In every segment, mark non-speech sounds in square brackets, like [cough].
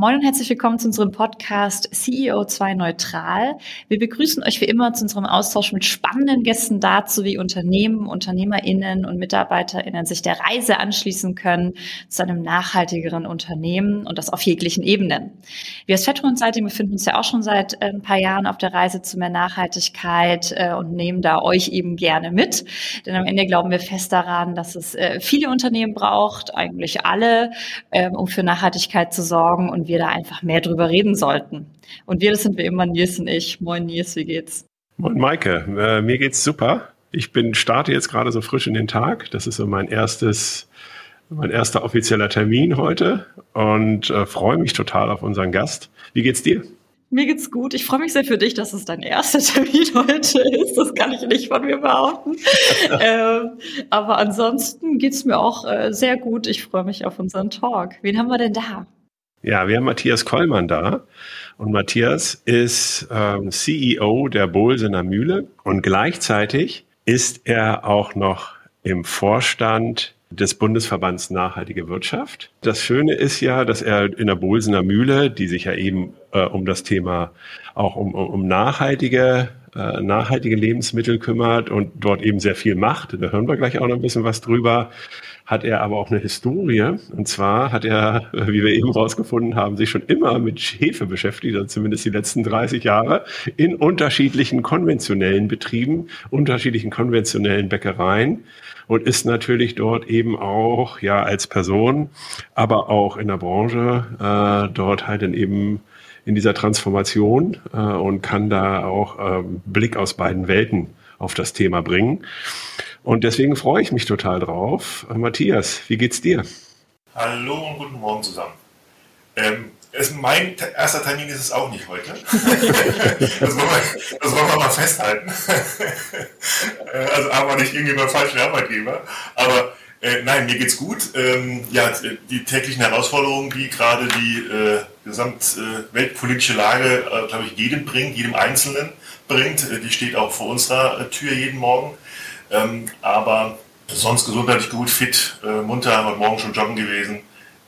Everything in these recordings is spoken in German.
Moin und herzlich willkommen zu unserem Podcast CEO2 Neutral. Wir begrüßen euch wie immer zu unserem Austausch mit spannenden Gästen dazu, wie Unternehmen, UnternehmerInnen und MitarbeiterInnen sich der Reise anschließen können zu einem nachhaltigeren Unternehmen und das auf jeglichen Ebenen. Wir als Fetro Consulting befinden uns ja auch schon seit äh, ein paar Jahren auf der Reise zu mehr Nachhaltigkeit äh, und nehmen da euch eben gerne mit. Denn am Ende glauben wir fest daran, dass es äh, viele Unternehmen braucht, eigentlich alle, ähm, um für Nachhaltigkeit zu sorgen und wir da einfach mehr drüber reden sollten. Und wir, das sind wie immer Nils und ich. Moin Nils, wie geht's? Moin Maike, äh, mir geht's super. Ich bin starte jetzt gerade so frisch in den Tag. Das ist so mein erstes, mein erster offizieller Termin heute und äh, freue mich total auf unseren Gast. Wie geht's dir? Mir geht's gut. Ich freue mich sehr für dich, dass es dein erster [laughs] Termin heute ist. Das kann ich nicht von mir behaupten. [laughs] ähm, aber ansonsten geht's mir auch äh, sehr gut. Ich freue mich auf unseren Talk. Wen haben wir denn da? Ja, wir haben Matthias Kollmann da. Und Matthias ist ähm, CEO der Bolsener Mühle und gleichzeitig ist er auch noch im Vorstand des Bundesverbands Nachhaltige Wirtschaft. Das Schöne ist ja, dass er in der Bolsener Mühle, die sich ja eben äh, um das Thema auch um, um nachhaltige äh, nachhaltige Lebensmittel kümmert und dort eben sehr viel macht. Da hören wir gleich auch noch ein bisschen was drüber hat er aber auch eine Historie. Und zwar hat er, wie wir eben rausgefunden haben, sich schon immer mit Hefe beschäftigt, also zumindest die letzten 30 Jahre, in unterschiedlichen konventionellen Betrieben, unterschiedlichen konventionellen Bäckereien und ist natürlich dort eben auch ja als Person, aber auch in der Branche äh, dort halt dann eben in dieser Transformation äh, und kann da auch ähm, Blick aus beiden Welten auf das Thema bringen. Und deswegen freue ich mich total drauf. Matthias, wie geht's dir? Hallo und guten Morgen zusammen. Ähm, es, mein erster Termin ist es auch nicht heute. [laughs] das, wollen wir, das, wollen wir, mal festhalten. [laughs] Äh, also aber nicht irgendwie beim falschen Arbeitgeber. Aber äh, nein, mir geht's gut. Ähm, ja, die täglichen Herausforderungen, die gerade die äh, gesamtweltpolitische äh, Lage, äh, glaube ich, jedem bringt, jedem Einzelnen bringt, äh, die steht auch vor unserer Tür jeden Morgen. Ähm, aber sonst gesundheitlich gut, fit, äh, munter, heute Morgen schon joggen gewesen.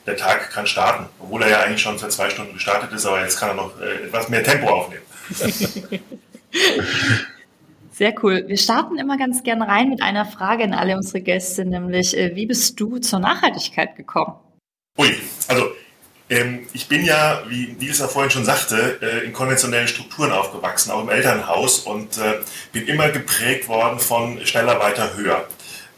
Der Tag kann starten, obwohl er ja eigentlich schon seit zwei Stunden gestartet ist, aber jetzt kann er noch äh, etwas mehr Tempo aufnehmen. [laughs] Sehr cool. Wir starten immer ganz gerne rein mit einer Frage an alle unsere Gäste, nämlich äh, wie bist du zur Nachhaltigkeit gekommen? Ui, also ich bin ja, wie Nils ja vorhin schon sagte, äh, in konventionellen Strukturen aufgewachsen, auch im Elternhaus und äh, bin immer geprägt worden von schneller, weiter, höher.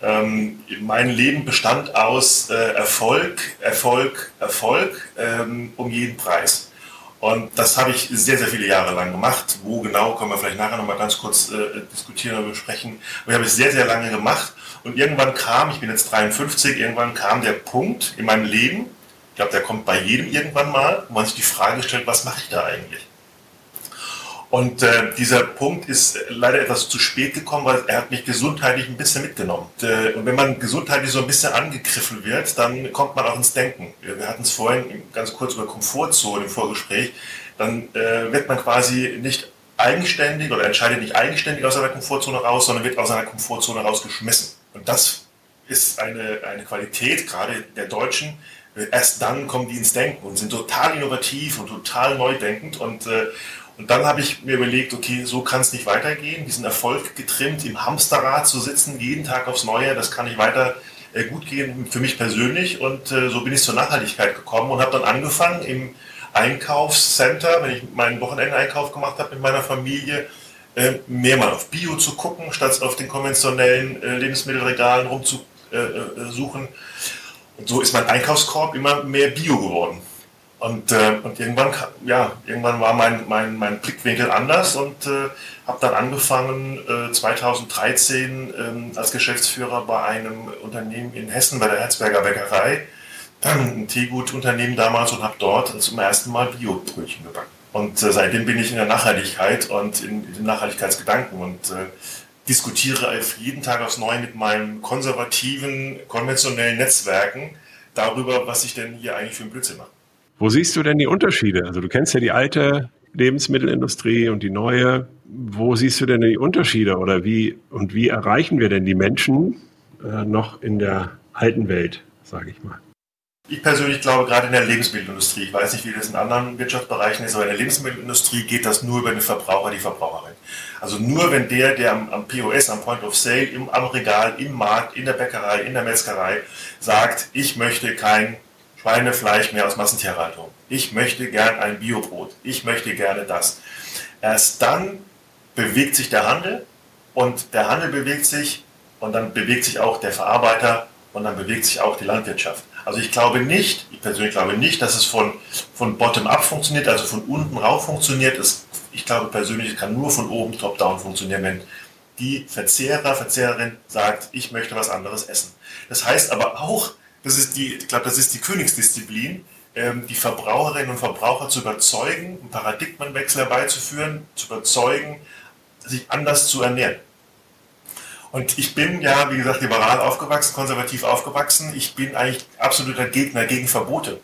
Ähm, mein Leben bestand aus äh, Erfolg, Erfolg, Erfolg ähm, um jeden Preis. Und das habe ich sehr, sehr viele Jahre lang gemacht. Wo genau, können wir vielleicht nachher nochmal ganz kurz diskutieren oder besprechen. Aber ich habe es sehr, sehr lange gemacht. Und irgendwann kam, ich bin jetzt 53, irgendwann kam der Punkt in meinem Leben, ich glaube, der kommt bei jedem irgendwann mal, wo man sich die Frage stellt, was mache ich da eigentlich? Und äh, dieser Punkt ist leider etwas zu spät gekommen, weil er hat mich gesundheitlich ein bisschen mitgenommen. Und, äh, wenn man gesundheitlich so ein bisschen angegriffen wird, dann kommt man auch ins Denken. Wir hatten es vorhin ganz kurz über Komfortzone im Vorgespräch. Dann äh, wird man quasi nicht eigenständig oder entscheidet nicht eigenständig aus seiner Komfortzone raus, sondern wird aus seiner Komfortzone rausgeschmissen. Und das ist eine, eine Qualität gerade der Deutschen, erst dann kommen die ins Denken und sind total innovativ und total neudenkend. Und, äh, und dann habe ich mir überlegt, okay, so kann es nicht weitergehen. Diesen Erfolg getrimmt, im Hamsterrad zu sitzen, jeden Tag aufs Neue, das kann nicht weiter äh, gut gehen für mich persönlich. Und äh, so bin ich zur Nachhaltigkeit gekommen und habe dann angefangen im Einkaufscenter, wenn ich meinen Wochenendeinkauf gemacht habe mit meiner Familie, äh, mehr mal auf Bio zu gucken, statt auf den konventionellen äh, Lebensmittelregalen rumzusuchen. Und so ist mein Einkaufskorb immer mehr Bio geworden. Und, äh, und irgendwann, ja, irgendwann war mein, mein, mein Blickwinkel anders und äh, habe dann angefangen, äh, 2013 ähm, als Geschäftsführer bei einem Unternehmen in Hessen, bei der Herzberger Bäckerei, [clears throat] ein Teegutunternehmen damals und habe dort zum ersten Mal Bio-Brötchen gebacken. Und äh, seitdem bin ich in der Nachhaltigkeit und in, in den Nachhaltigkeitsgedanken und äh, diskutiere jeden Tag aufs Neue mit meinen konservativen, konventionellen Netzwerken darüber, was ich denn hier eigentlich für ein Blödsinn mache. Wo siehst du denn die Unterschiede? Also du kennst ja die alte Lebensmittelindustrie und die neue. Wo siehst du denn die Unterschiede oder wie und wie erreichen wir denn die Menschen äh, noch in der alten Welt, sage ich mal? ich persönlich glaube, gerade in der Lebensmittelindustrie, ich weiß nicht, wie das in anderen Wirtschaftsbereichen ist, aber in der Lebensmittelindustrie geht das nur über den Verbraucher, die Verbraucherin. Also nur wenn der, der am, am POS, am Point of Sale, im, am Regal, im Markt, in der Bäckerei, in der Metzgerei sagt, ich möchte kein Schweinefleisch mehr aus Massentierhaltung. Ich möchte gern ein Biobrot. Ich möchte gerne das. Erst dann bewegt sich der Handel und der Handel bewegt sich und dann bewegt sich auch der Verarbeiter und dann bewegt sich auch die Landwirtschaft. Also ich glaube nicht, ich persönlich glaube nicht, dass es von, von bottom-up funktioniert, also von unten rauf funktioniert. Es, ich glaube persönlich, es kann nur von oben top-down funktionieren, wenn die Verzehrer, Verzehrerin sagt, ich möchte was anderes essen. Das heißt aber auch, das ist die, ich glaube, das ist die Königsdisziplin, ähm, die Verbraucherinnen und Verbraucher zu überzeugen, einen Paradigmenwechsel herbeizuführen, zu überzeugen, sich anders zu ernähren. Und ich bin ja, wie gesagt, liberal aufgewachsen, konservativ aufgewachsen. Ich bin eigentlich absoluter Gegner gegen Verbote.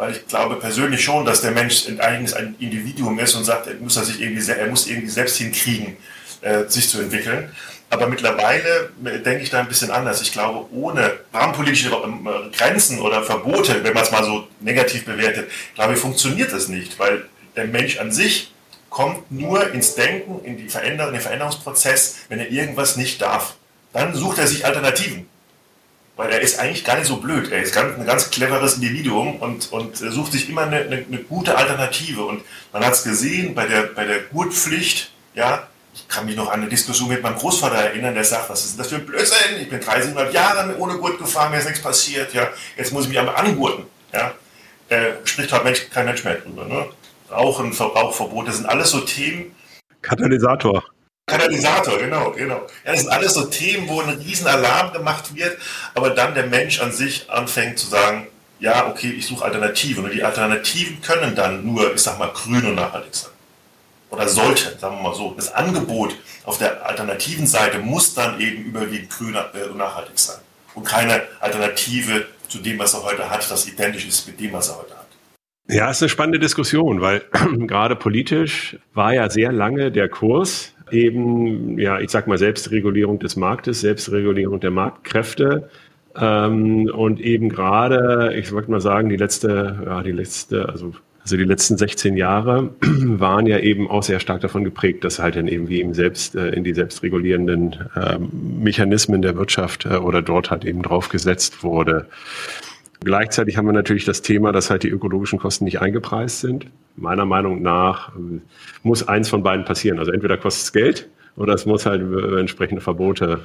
Weil ich glaube persönlich schon, dass der Mensch ein Individuum ist und sagt, er muss, er sich irgendwie, er muss irgendwie selbst hinkriegen, äh, sich zu entwickeln. Aber mittlerweile äh, denke ich da ein bisschen anders. Ich glaube, ohne rahmenpolitische ähm, Grenzen oder Verbote, wenn man es mal so negativ bewertet, glaube ich, funktioniert das nicht, weil der Mensch an sich kommt nur ins Denken, in, die Veränder in den Veränderungsprozess, wenn er irgendwas nicht darf. Dann sucht er sich Alternativen. Weil er ist eigentlich gar nicht so blöd. Er ist ganz, ein ganz cleveres Individuum und, und sucht sich immer eine, eine, eine gute Alternative. Und man hat es gesehen bei der, bei der Gurtpflicht, ja, ich kann mich noch an eine Diskussion mit meinem Großvater erinnern, der sagt, was ist das für ein Blödsinn? Ich bin 300 Jahre ohne Gurt gefahren, mir ist nichts passiert, ja, jetzt muss ich mich einmal angurten, ja. Äh, spricht halt Mensch, kein Mensch mehr drüber, ne? Rauchen, Rauchverbot, das sind alles so Themen. Katalysator. Katalysator, genau, genau. Ja, das sind alles so Themen, wo ein Riesenalarm gemacht wird, aber dann der Mensch an sich anfängt zu sagen, ja, okay, ich suche Alternativen. Und die Alternativen können dann nur, ich sag mal, grün und nachhaltig sein. Oder sollten, sagen wir mal so. Das Angebot auf der alternativen Seite muss dann eben überwiegend grün und nachhaltig sein. Und keine Alternative zu dem, was er heute hat, das identisch ist mit dem, was er heute hat. Ja, es ist eine spannende Diskussion, weil [clears throat] gerade politisch war ja sehr lange der Kurs eben, ja, ich sag mal, Selbstregulierung des Marktes, Selbstregulierung der Marktkräfte. Ähm, und eben gerade, ich würde mal sagen, die letzte, ja, die letzte, also also die letzten 16 Jahre [clears throat] waren ja eben auch sehr stark davon geprägt, dass halt dann eben wie eben selbst äh, in die selbstregulierenden äh, Mechanismen der Wirtschaft äh, oder dort halt eben drauf gesetzt wurde. Gleichzeitig haben wir natürlich das Thema, dass halt die ökologischen Kosten nicht eingepreist sind. Meiner Meinung nach äh, muss eins von beiden passieren. Also entweder kostet es Geld oder es muss halt über entsprechende Verbote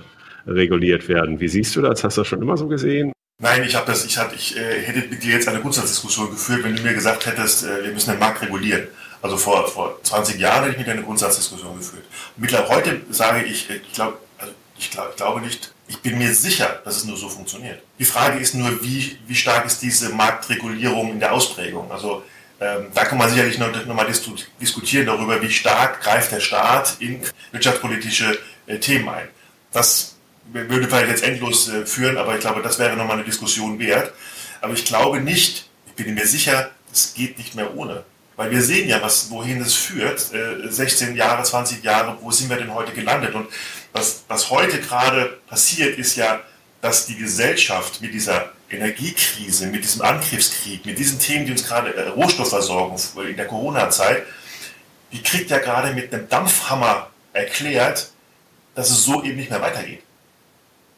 reguliert werden. Wie siehst du das? Hast du das schon immer so gesehen? Nein, ich habe das, ich, hab, ich äh, hätte mit dir jetzt eine Grundsatzdiskussion geführt, wenn du mir gesagt hättest, äh, wir müssen den Markt regulieren. Also vor, vor 20 Jahren hätte ich mit dir eine Grundsatzdiskussion geführt. Mittlerweile heute sage ich, äh, ich glaube, also ich, glaub, ich glaube nicht, ich bin mir sicher, dass es nur so funktioniert. Die Frage ist nur, wie, wie stark ist diese Marktregulierung in der Ausprägung? Also ähm, da kann man sicherlich noch, noch mal diskutieren darüber, wie stark greift der Staat in wirtschaftspolitische äh, Themen ein. Das würde vielleicht jetzt endlos äh, führen, aber ich glaube, das wäre nochmal eine Diskussion wert. Aber ich glaube nicht, ich bin mir sicher, es geht nicht mehr ohne. Weil wir sehen ja, was, wohin es führt. Äh, 16 Jahre, 20 Jahre, wo sind wir denn heute gelandet? Und was, was heute gerade passiert, ist ja, dass die Gesellschaft mit dieser Energiekrise, mit diesem Angriffskrieg, mit diesen Themen, die uns gerade äh, Rohstoffversorgung in der Corona-Zeit, die kriegt ja gerade mit einem Dampfhammer erklärt, dass es so eben nicht mehr weitergeht.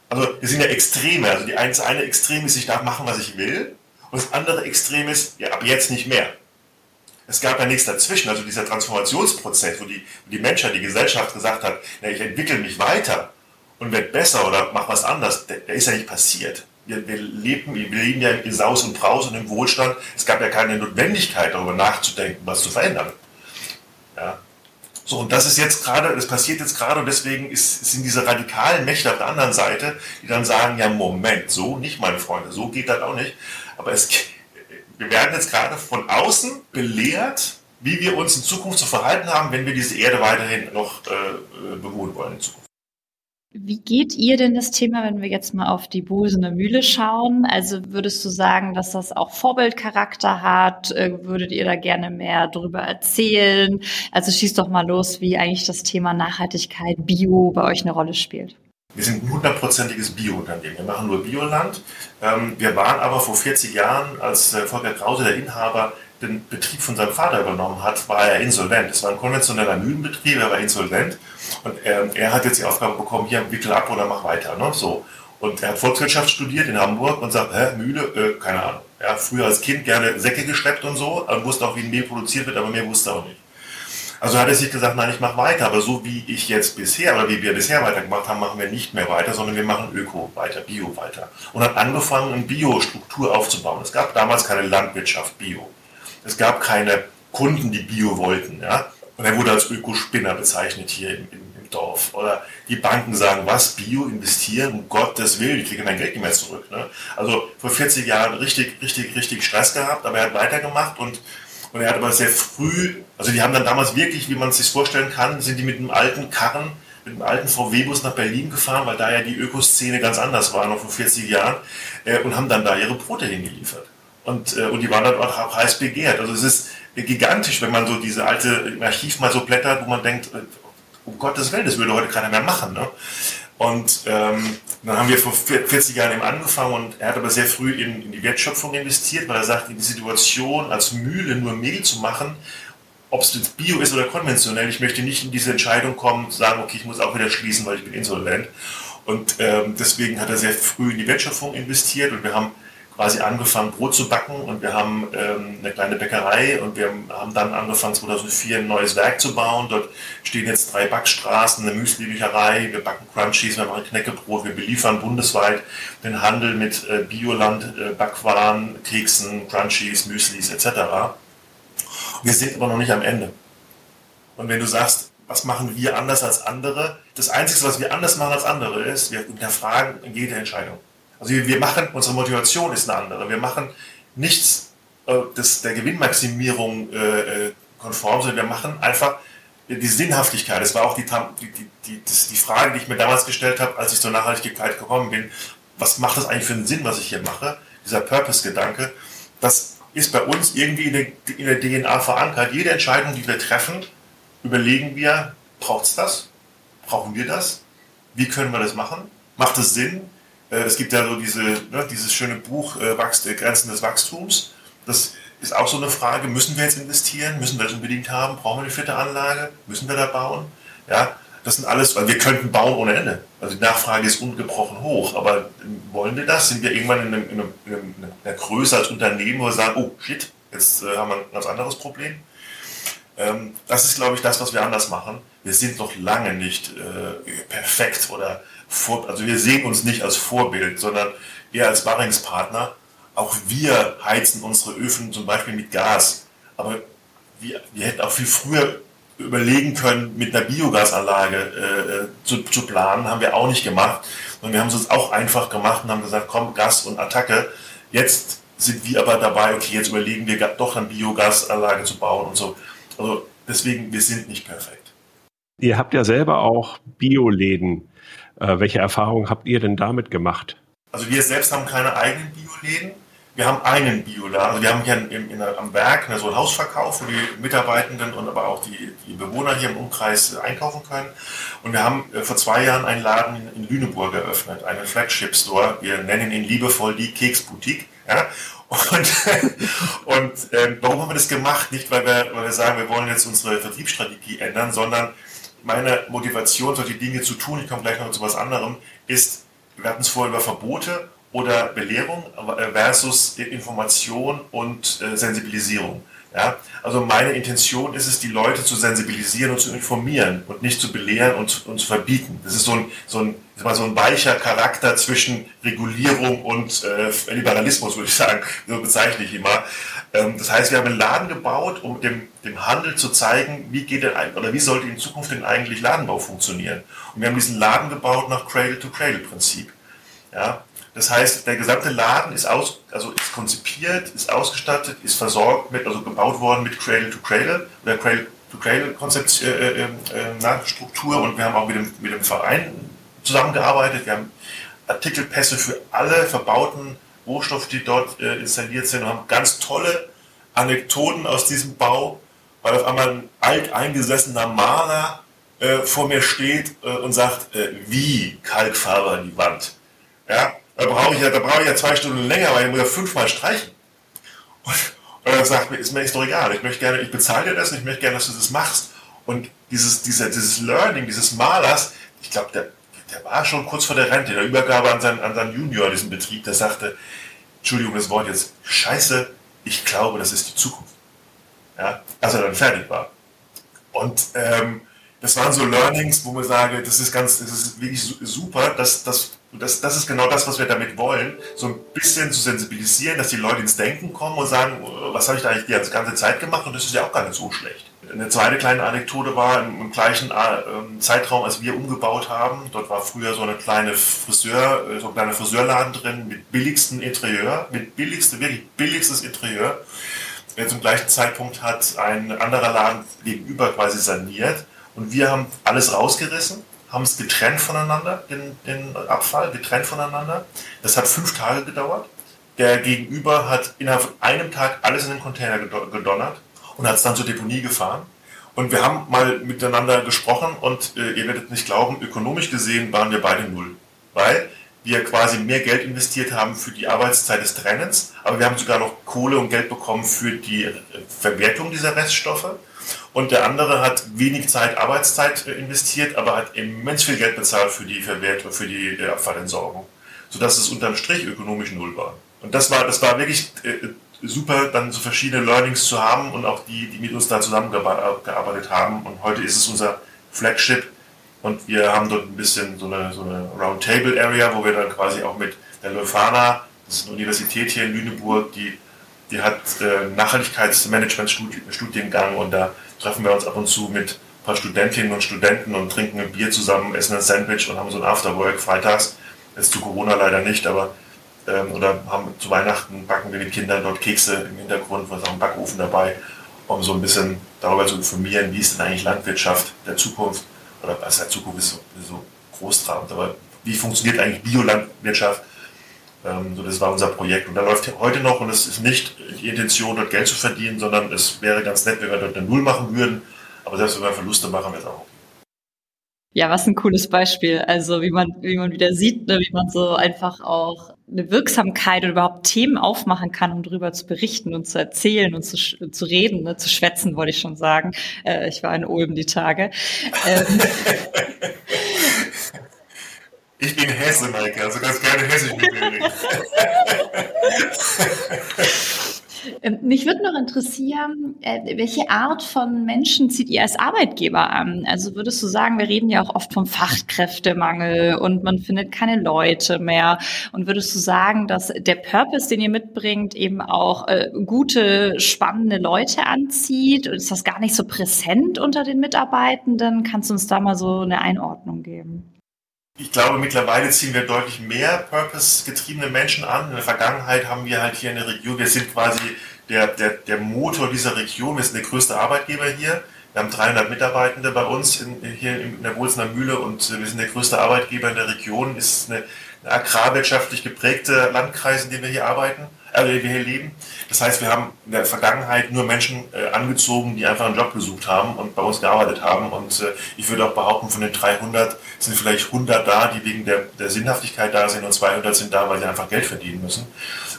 Also wir sind ja Extreme. Also die eine Extrem ist, ich darf machen, was ich will. Und das andere Extrem ist, ja, ab jetzt nicht mehr. Es gab ja nichts dazwischen. Also dieser Transformationsprozess, wo die, wo die Menschheit, die Gesellschaft gesagt hat, na, ich entwickle mich weiter und werde besser oder mache was anderes, der, der, ist ja nicht passiert. Wir, wir, leben, wir leben ja in Saus und Braus und im Wohlstand. Es gab ja keine Notwendigkeit, darüber nachzudenken, was zu verändern. Ja. So, und das ist jetzt gerade, das passiert jetzt gerade und deswegen ist, sind diese radikalen Mächte auf der anderen Seite, die dann sagen, ja, Moment, so nicht, meine Freunde, so geht das auch nicht. Aber es, wir werden jetzt gerade von außen belehrt, wie wir uns in Zukunft zu verhalten haben, wenn wir diese Erde weiterhin noch äh, bewohnen wollen in Zukunft. Wie geht ihr denn das Thema, wenn wir jetzt mal auf die Bosener Mühle schauen? Also würdest du sagen, dass das auch Vorbildcharakter hat? Äh, würdet ihr da gerne mehr darüber erzählen? Also schießt doch mal los, wie eigentlich das Thema Nachhaltigkeit, Bio bei euch eine Rolle spielt. Wir sind ein hundertprozentiges Bio-Unternehmen. Wir machen nur Bioland. Ähm, wir waren aber vor 40 Jahren, als Volker Krause, der Inhaber, den Betrieb von seinem Vater übernommen hat, war er insolvent. Es war ein konventioneller Mühlenbetrieb, er war insolvent. Und er, er hat jetzt die Aufgabe bekommen, hier wickel ab oder mach weiter. Ne? So. Und er hat Volkswirtschaft studiert in Hamburg und sagt, hä, Mühle, äh, keine Ahnung. Ja, früher als Kind gerne Säcke geschleppt und so, wusste auch, wie ein Mehl produziert wird, aber mehr wusste er auch nicht. Also hat er sich gesagt, nein, ich mache weiter, aber so wie ich jetzt bisher oder wie wir bisher weitergemacht haben, machen wir nicht mehr weiter, sondern wir machen Öko weiter, Bio weiter. Und hat angefangen, eine Bio-Struktur aufzubauen. Es gab damals keine Landwirtschaft Bio. Es gab keine Kunden, die Bio wollten. Ja? Und er wurde als Ökospinner bezeichnet hier im, im, im, Dorf. Oder die Banken sagen, was, Bio investieren? Um Gottes Willen, ich kriege mein Geld nicht mehr zurück. Ne? Also vor 40 Jahren richtig, richtig, richtig Stress gehabt, aber er hat weitergemacht und, und er hat aber sehr früh, also die haben dann damals wirklich, wie man es sich vorstellen kann, sind die mit einem alten Karren mit einem alten VW-Bus nach Berlin gefahren, weil da ja die Ökoszene ganz anders war, noch vor 40 Jahren, äh, und haben dann da ihre Brote hingeliefert. Und, äh, und die waren dann auch heiß begehrt. Also es ist gigantisch, wenn man so diese alte Archiv mal so blättert, wo man denkt, äh, um Gottes Willen, das würde heute keiner mehr machen. Ne? Und ähm, dann haben wir vor 40 Jahren eben angefangen und er hat aber sehr früh in, in die Wertschöpfung investiert, weil er sagt, in die Situation als Mühle nur Mehl zu machen, ob es jetzt Bio ist oder konventionell, ich möchte nicht in diese Entscheidung kommen, zu sagen, okay, ich muss auch wieder schließen, weil ich bin insolvent. Und ähm, deswegen hat er sehr früh in die Wertschöpfung investiert und wir haben quasi angefangen, Brot zu backen und wir haben ähm, eine kleine Bäckerei und wir haben dann angefangen, 2004 ein neues Werk zu bauen. Dort stehen jetzt drei Backstraßen, eine Müsli-Bücherei, wir backen Crunchies, wir machen Knäckebrot, wir beliefern bundesweit den Handel mit äh, Bioland, äh, Backwaren, Keksen, Crunchies, Müslis etc. Wir sind aber noch nicht am Ende. Und wenn du sagst, was machen wir anders als andere? Das Einzige, was wir anders machen als andere, ist, wir hinterfragen jede Entscheidung. Also wir machen, unsere Motivation ist eine andere. Wir machen nichts äh, das, der Gewinnmaximierung äh, äh, konform, sondern wir machen einfach die Sinnhaftigkeit. Das war auch die, die, die, das, die Frage, die ich mir damals gestellt habe, als ich zur Nachhaltigkeit gekommen bin. Was macht das eigentlich für einen Sinn, was ich hier mache? Dieser Purpose-Gedanke, das ist bei uns irgendwie in der, in der DNA verankert. Jede Entscheidung, die wir treffen, überlegen wir, braucht es das? Brauchen wir das? Wie können wir das machen? Macht es Sinn? Äh, es gibt ja so diese, ne, dieses schöne Buch äh, Wachst, Grenzen des Wachstums. Das ist auch so eine Frage, müssen wir jetzt investieren? Müssen wir das unbedingt haben? Brauchen wir eine vierte Anlage? Müssen wir da bauen? Ja, das sind alles, weil wir könnten bauen ohne Ende. Also die Nachfrage ist ungebrochen hoch. Aber wollen wir das? Sind wir irgendwann in, einem, in, einem, in einer Größe als Unternehmen, wo wir sagen, oh shit, jetzt äh, haben wir ein ganz anderes Problem? Ähm, das ist, glaube ich, das, was wir anders machen. Wir sind noch lange nicht äh, perfekt oder vor, also wir sehen uns nicht als Vorbild, sondern eher als Barringspartner. Auch wir heizen unsere Öfen zum Beispiel mit Gas. Aber wir, wir hätten auch viel früher überlegen können, mit einer Biogasanlage äh, zu, zu, planen, haben wir auch nicht gemacht. Und wir haben es uns auch einfach gemacht und haben gesagt, komm, Gas und Attacke. Jetzt sind wir aber dabei, okay, jetzt überlegen wir doch eine Biogasanlage zu bauen und so. Also deswegen, wir sind nicht perfekt. Ihr habt ja selber auch Bioläden. Äh, welche Erfahrungen habt ihr denn damit gemacht? Also wir selbst haben keine eigenen Bioläden. Wir haben einen Bioladen. Also wir haben hier in, in, am Werk so einen Hausverkauf, wo die Mitarbeitenden und aber auch die, die Bewohner hier im Umkreis einkaufen können. Und wir haben äh, vor zwei Jahren einen Laden in, in Lüneburg eröffnet, einen Flagship Store. Wir nennen ihn liebevoll die Keksboutique. Ja? Und, [laughs] und äh, warum haben wir das gemacht? Nicht, weil wir, weil wir sagen, wir wollen jetzt unsere Vertriebsstrategie ändern, sondern meine Motivation, solche Dinge zu tun, ich komme gleich noch zu was anderem, ist, wir hatten es vorher über Verbote oder Belehrung äh, versus Information und äh, Sensibilisierung. Ja? Also meine Intention ist es, die Leute zu sensibilisieren und zu informieren und nicht zu belehren und, und zu verbieten. Das ist so ein, so ein, so ein weicher Charakter zwischen Regulierung und äh, Liberalismus, würde ich sagen. So bezeichne ich immer. Ähm, das heißt, wir haben einen Laden gebaut, um dem, dem Handel zu zeigen, wie geht denn oder wie sollte in Zukunft denn eigentlich Ladenbau funktionieren. Und wir haben diesen Laden gebaut nach Cradle-to-Cradle-Prinzip. Ja? Das heißt, der gesamte Laden ist, aus, also ist konzipiert, ist ausgestattet, ist versorgt mit, also gebaut worden mit Cradle-to-Cradle oder Cradle-to-Cradle-Konzept, äh, äh, äh, Struktur und wir haben auch mit dem, mit dem Verein zusammengearbeitet. Wir haben Artikelpässe für alle verbauten Rohstoffe, die dort äh, installiert sind und haben ganz tolle Anekdoten aus diesem Bau, weil auf einmal ein alteingesessener Maler äh, vor mir steht äh, und sagt, äh, wie Kalkfarbe an die Wand. Ja, da brauche ich ja, da ich ja zwei Stunden länger, weil ich muss ja fünfmal streichen. Und, und er sagt mir, ist mir echt doch egal. Ich möchte gerne, ich bezahle dir das und ich möchte gerne, dass du das machst. Und dieses, dieser, dieses Learning, dieses Malers, ich glaube, der, der war schon kurz vor der Rente, der Übergabe an seinen, an seinen Junior, diesen Betrieb, der sagte, Entschuldigung, das Wort jetzt, scheiße, ich glaube, das ist die Zukunft. Ja, als er dann fertig war. Und ähm, das waren so Learnings, wo man sage, das ist ganz, das ist wirklich super, dass, dass das, das ist genau das, was wir damit wollen, so ein bisschen zu sensibilisieren, dass die Leute ins Denken kommen und sagen, was habe ich da eigentlich die ganze Zeit gemacht und das ist ja auch gar nicht so schlecht. Eine zweite kleine Anekdote war im, gleichen äh, Zeitraum, als wir umgebaut haben. Dort war früher so eine kleine Friseur, äh, so ein kleiner Friseurladen drin mit billigstem Interieur, mit billigstem, wirklich billigstes Interieur. Zum gleichen Zeitpunkt hat ein anderer Laden gegenüber quasi saniert und wir haben alles rausgerissen haben es getrennt voneinander, den, den Abfall, getrennt voneinander. Das hat fünf Tage gedauert. Der Gegenüber hat innerhalb von einem Tag alles in den Container gedonnert und hat es dann zur Deponie gefahren. Und wir haben mal miteinander gesprochen und äh, ihr werdet nicht glauben, ökonomisch gesehen waren wir beide null. Weil wir quasi mehr Geld investiert haben für die Arbeitszeit des Trennens, aber wir haben sogar noch Kohle und Geld bekommen für die Verwertung dieser Reststoffe. Und der andere hat wenig Zeit, Arbeitszeit äh, investiert, aber hat immens viel Geld bezahlt für die Verwertung, für die äh, Abfallentsorgung. Sodass es unterm Strich ökonomisch null war. Und das war, das war wirklich äh, super, dann so verschiedene Learnings zu haben und auch die, die mit uns da zusammengearbeitet haben. Und heute ist es unser Flagship. Und wir haben dort ein bisschen so eine, so eine Roundtable-Area, wo wir dann quasi auch mit der Leuphana, das ist eine Universität hier in Lüneburg, die die hat äh, Nachhaltigkeitsmanagement-Studiengang und da treffen wir uns ab und zu mit ein paar Studentinnen und Studenten und trinken ein Bier zusammen, essen ein Sandwich und haben so ein Afterwork freitags. Jetzt zu Corona leider nicht, aber ähm, oder haben zu Weihnachten backen wir den Kindern dort Kekse im Hintergrund, was auch ein Backofen dabei, um so ein bisschen darüber zu informieren, wie ist denn eigentlich Landwirtschaft der Zukunft oder was der Zukunft ist so, so großtrabend, aber wie funktioniert eigentlich Biolandwirtschaft? Ähm, so, das war unser Projekt. Und da läuft heute noch, und es ist nicht die Intention, dort Geld zu verdienen, sondern es wäre ganz nett, wenn wir dort eine Null machen würden. Aber selbst wenn wir Verluste machen, wäre es auch. Ja, was ein cooles Beispiel. Also wie man, wie man wieder sieht, ne, wie man so einfach auch eine Wirksamkeit oder überhaupt Themen aufmachen kann, um darüber zu berichten und zu erzählen und zu, zu reden, ne, zu schwätzen, wollte ich schon sagen. Äh, ich war in Ulm die Tage. Ähm, [laughs] Ich bin Hesse, Maike, also ganz gerne hessisch mit [laughs] mich würde noch interessieren, äh, welche Art von Menschen zieht ihr als Arbeitgeber an? Also würdest du sagen, wir reden ja auch oft vom Fachkräftemangel und man findet keine Leute mehr. Und würdest du sagen, dass der Purpose, den ihr mitbringt, eben auch äh, gute, spannende Leute anzieht? Ist das gar nicht so präsent unter den Mitarbeitenden? Kannst du uns da mal so eine Einordnung geben? Ich glaube, mittlerweile ziehen wir deutlich mehr purpose-getriebene Menschen an. In der Vergangenheit haben wir halt hier in der Region, wir sind quasi der, der, der Motor dieser Region, wir sind der größte Arbeitgeber hier. Wir haben 300 Mitarbeitende bei uns in, hier in der Bolzener Mühle und wir sind der größte Arbeitgeber in der Region. Ist eine, eine agrarwirtschaftlich geprägte Landkreis, in dem wir hier arbeiten äh, wir hier leben. Das heißt, wir haben in der Vergangenheit nur Menschen äh, angezogen, die einfach einen Job gesucht haben und bei uns gearbeitet haben. Und äh, ich würde auch behaupten, von den 300 sind vielleicht 100 da, die wegen der, der Sinnhaftigkeit da sind und 200 sind da, weil sie einfach Geld verdienen müssen,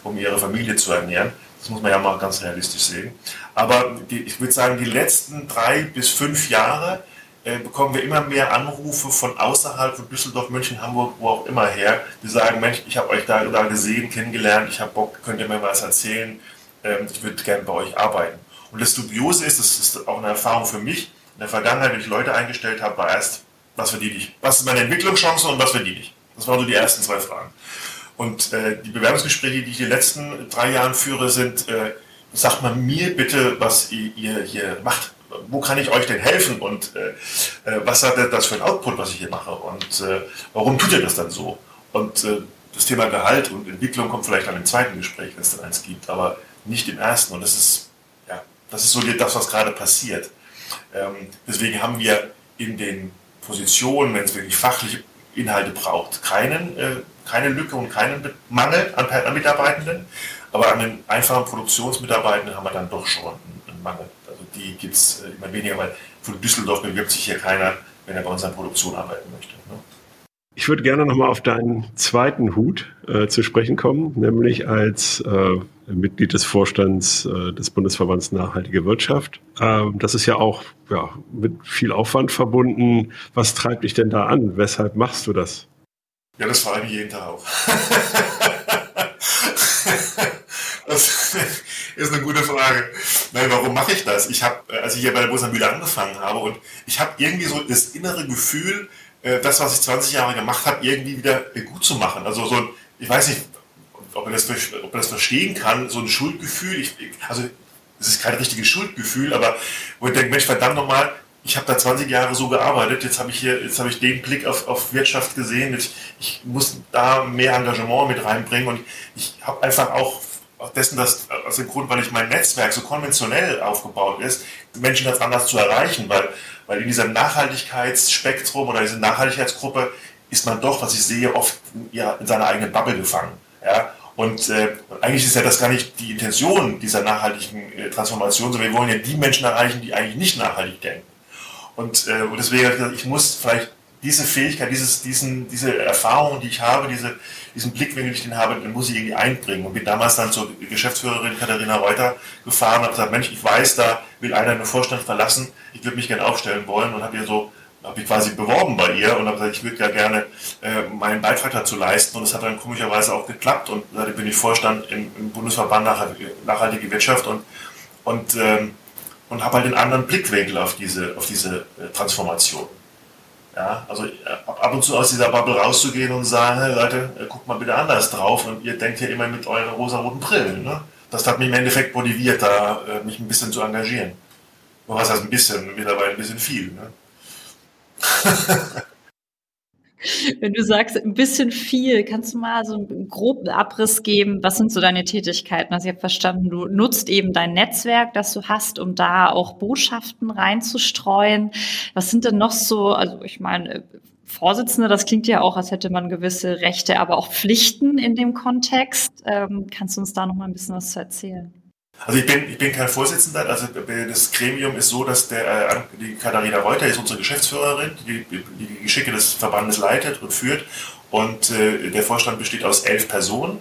um ihre Familie zu ernähren. Das muss man ja mal ganz realistisch sehen. Aber die, ich würde sagen, die letzten drei bis fünf Jahre äh, bekommen wir immer mehr Anrufe von außerhalb von Düsseldorf, München, Hamburg, wo auch immer her, die sagen, Mensch, ich habe euch da, da gesehen, kennengelernt, ich habe Bock, könnt ihr mir was erzählen, ähm, ich würde gerne bei euch arbeiten. Und das Dubiose ist, das ist auch eine Erfahrung für mich, in der Vergangenheit, wenn ich Leute eingestellt habe, war erst, was verdiene ich? Was ist meine Entwicklungschance und was verdiene ich? Das waren so die ersten zwei Fragen. Und äh, die Bewerbungsgespräche, die ich den letzten drei Jahren führe, sind, äh, sagt mal mir bitte, was ihr, ihr hier macht wo kann ich euch denn helfen und äh, äh, was hat das für ein Output, was ich hier mache und äh, warum tut ihr das dann so? Und äh, das Thema Gehalt und Entwicklung kommt vielleicht dann im zweiten Gespräch, wenn es dann eins gibt, aber nicht im ersten. Und das ist, ja, das ist so das, was gerade passiert. Ähm, deswegen haben wir in den Positionen, wenn es wirklich fachliche Inhalte braucht, keinen, äh, keine Lücke und keinen Mangel an, an Mitarbeitenden. Aber an den einfachen Produktionsmitarbeitenden haben wir dann doch schon einen Mangel die gibt es äh, immer weniger, weil von Düsseldorf bewirbt sich hier keiner wenn er bei uns an Produktion arbeiten möchte. Ne? Ich würde gerne nochmal auf deinen zweiten Hut äh, zu sprechen kommen, nämlich als äh, Mitglied des Vorstands äh, des Bundesverbands Nachhaltige Wirtschaft. Ähm, das ist ja auch ja, mit viel Aufwand verbunden. Was treibt dich denn da an? Weshalb machst du das? Ja, das frage ich jeden Tag auch. [laughs] das [laughs] ist eine gute Frage. Nein, warum mache ich das? Ich habe, äh, als ich hier bei der Bosamühle angefangen habe und ich habe irgendwie so das innere Gefühl, äh, das, was ich 20 Jahre gemacht habe, irgendwie wieder gut zu machen. Also so ich weiß nicht, ob man das, ob man das verstehen kann, so ein Schuldgefühl. Ich, also es ist kein richtiges Schuldgefühl, aber wo ich denke, Mensch, verdammt nochmal, ich habe da 20 Jahre so gearbeitet, jetzt habe ich hier, jetzt habe ich den Blick auf, auf Wirtschaft gesehen, ich, ich muss da mehr Engagement mit reinbringen und ich habe einfach auch dessen, dass aus dem Grund, weil ich mein Netzwerk so konventionell aufgebaut ist, Menschen ganz anders zu erreichen, weil weil in diesem Nachhaltigkeitsspektrum oder dieser Nachhaltigkeitsgruppe ist man doch, was ich sehe, oft ja, in seiner eigenen Bubble gefangen. Ja? Und äh, eigentlich ist ja das gar nicht die Intention dieser nachhaltigen äh, Transformation, sondern wir wollen ja die Menschen erreichen, die eigentlich nicht nachhaltig denken. Und, äh, und deswegen habe ich gesagt, ich muss vielleicht diese Fähigkeit, dieses, diesen, diese Erfahrung, die ich habe, diese, diesen Blickwinkel, den ich den habe, den muss ich irgendwie einbringen. Und bin damals dann zur Geschäftsführerin Katharina Reuter gefahren und habe gesagt, Mensch, ich weiß, da will einer den Vorstand verlassen, ich würde mich gerne aufstellen wollen und habe ihr so habe ich quasi beworben bei ihr und habe gesagt, ich würde ja gerne äh, meinen Beitrag dazu leisten und es hat dann komischerweise auch geklappt und seitdem bin ich Vorstand im, im Bundesverband Nachhaltige, Wirtschaft und, und, ähm, und habe halt den anderen Blickwinkel auf diese, auf diese äh, Transformation. Ja, also äh, ab und zu aus dieser Bubble rauszugehen und sagen, hey Leute, äh, guckt mal bitte anders drauf und ihr denkt ja immer mit euren rosa-roten Brillen. Ne? Das hat mich im Endeffekt motiviert, da äh, mich ein bisschen zu engagieren. Und was heißt ein bisschen? Mittlerweile ein bisschen viel. Ne? [laughs] Wenn du sagst, ein bisschen viel, kannst du mal so einen groben Abriss geben? Was sind so deine Tätigkeiten? Also ich habe verstanden, du nutzt eben dein Netzwerk, das du hast, um da auch Botschaften reinzustreuen. Was sind denn noch so, also ich meine, Vorsitzende, das klingt ja auch, als hätte man gewisse Rechte, aber auch Pflichten in dem Kontext. Ähm, kannst du uns da noch mal ein bisschen was zu erzählen? Also ich bin, ich bin kein Vorsitzender, also das Gremium ist so, dass der, äh, die Katharina Reuter ist unsere Geschäftsführerin, die die Geschicke des Verbandes leitet und führt und äh, der Vorstand besteht aus elf Personen,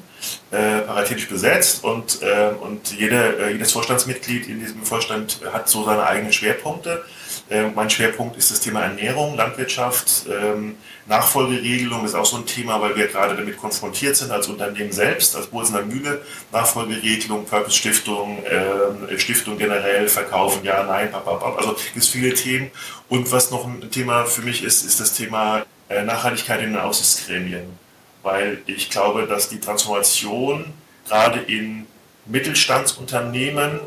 äh, paritätisch besetzt und, äh, und jede, äh, jedes Vorstandsmitglied in diesem Vorstand hat so seine eigenen Schwerpunkte. Äh, mein Schwerpunkt ist das Thema Ernährung, Landwirtschaft, ähm, Nachfolgeregelung ist auch so ein Thema, weil wir gerade damit konfrontiert sind als Unternehmen selbst, als Bolsener Mühle, Nachfolgeregelung, Purpose Stiftung, äh, Stiftung generell, verkaufen, ja, nein, papapap. Also es gibt viele Themen. Und was noch ein Thema für mich ist, ist das Thema Nachhaltigkeit in den Aufsichtsgremien. Weil ich glaube, dass die Transformation gerade in Mittelstandsunternehmen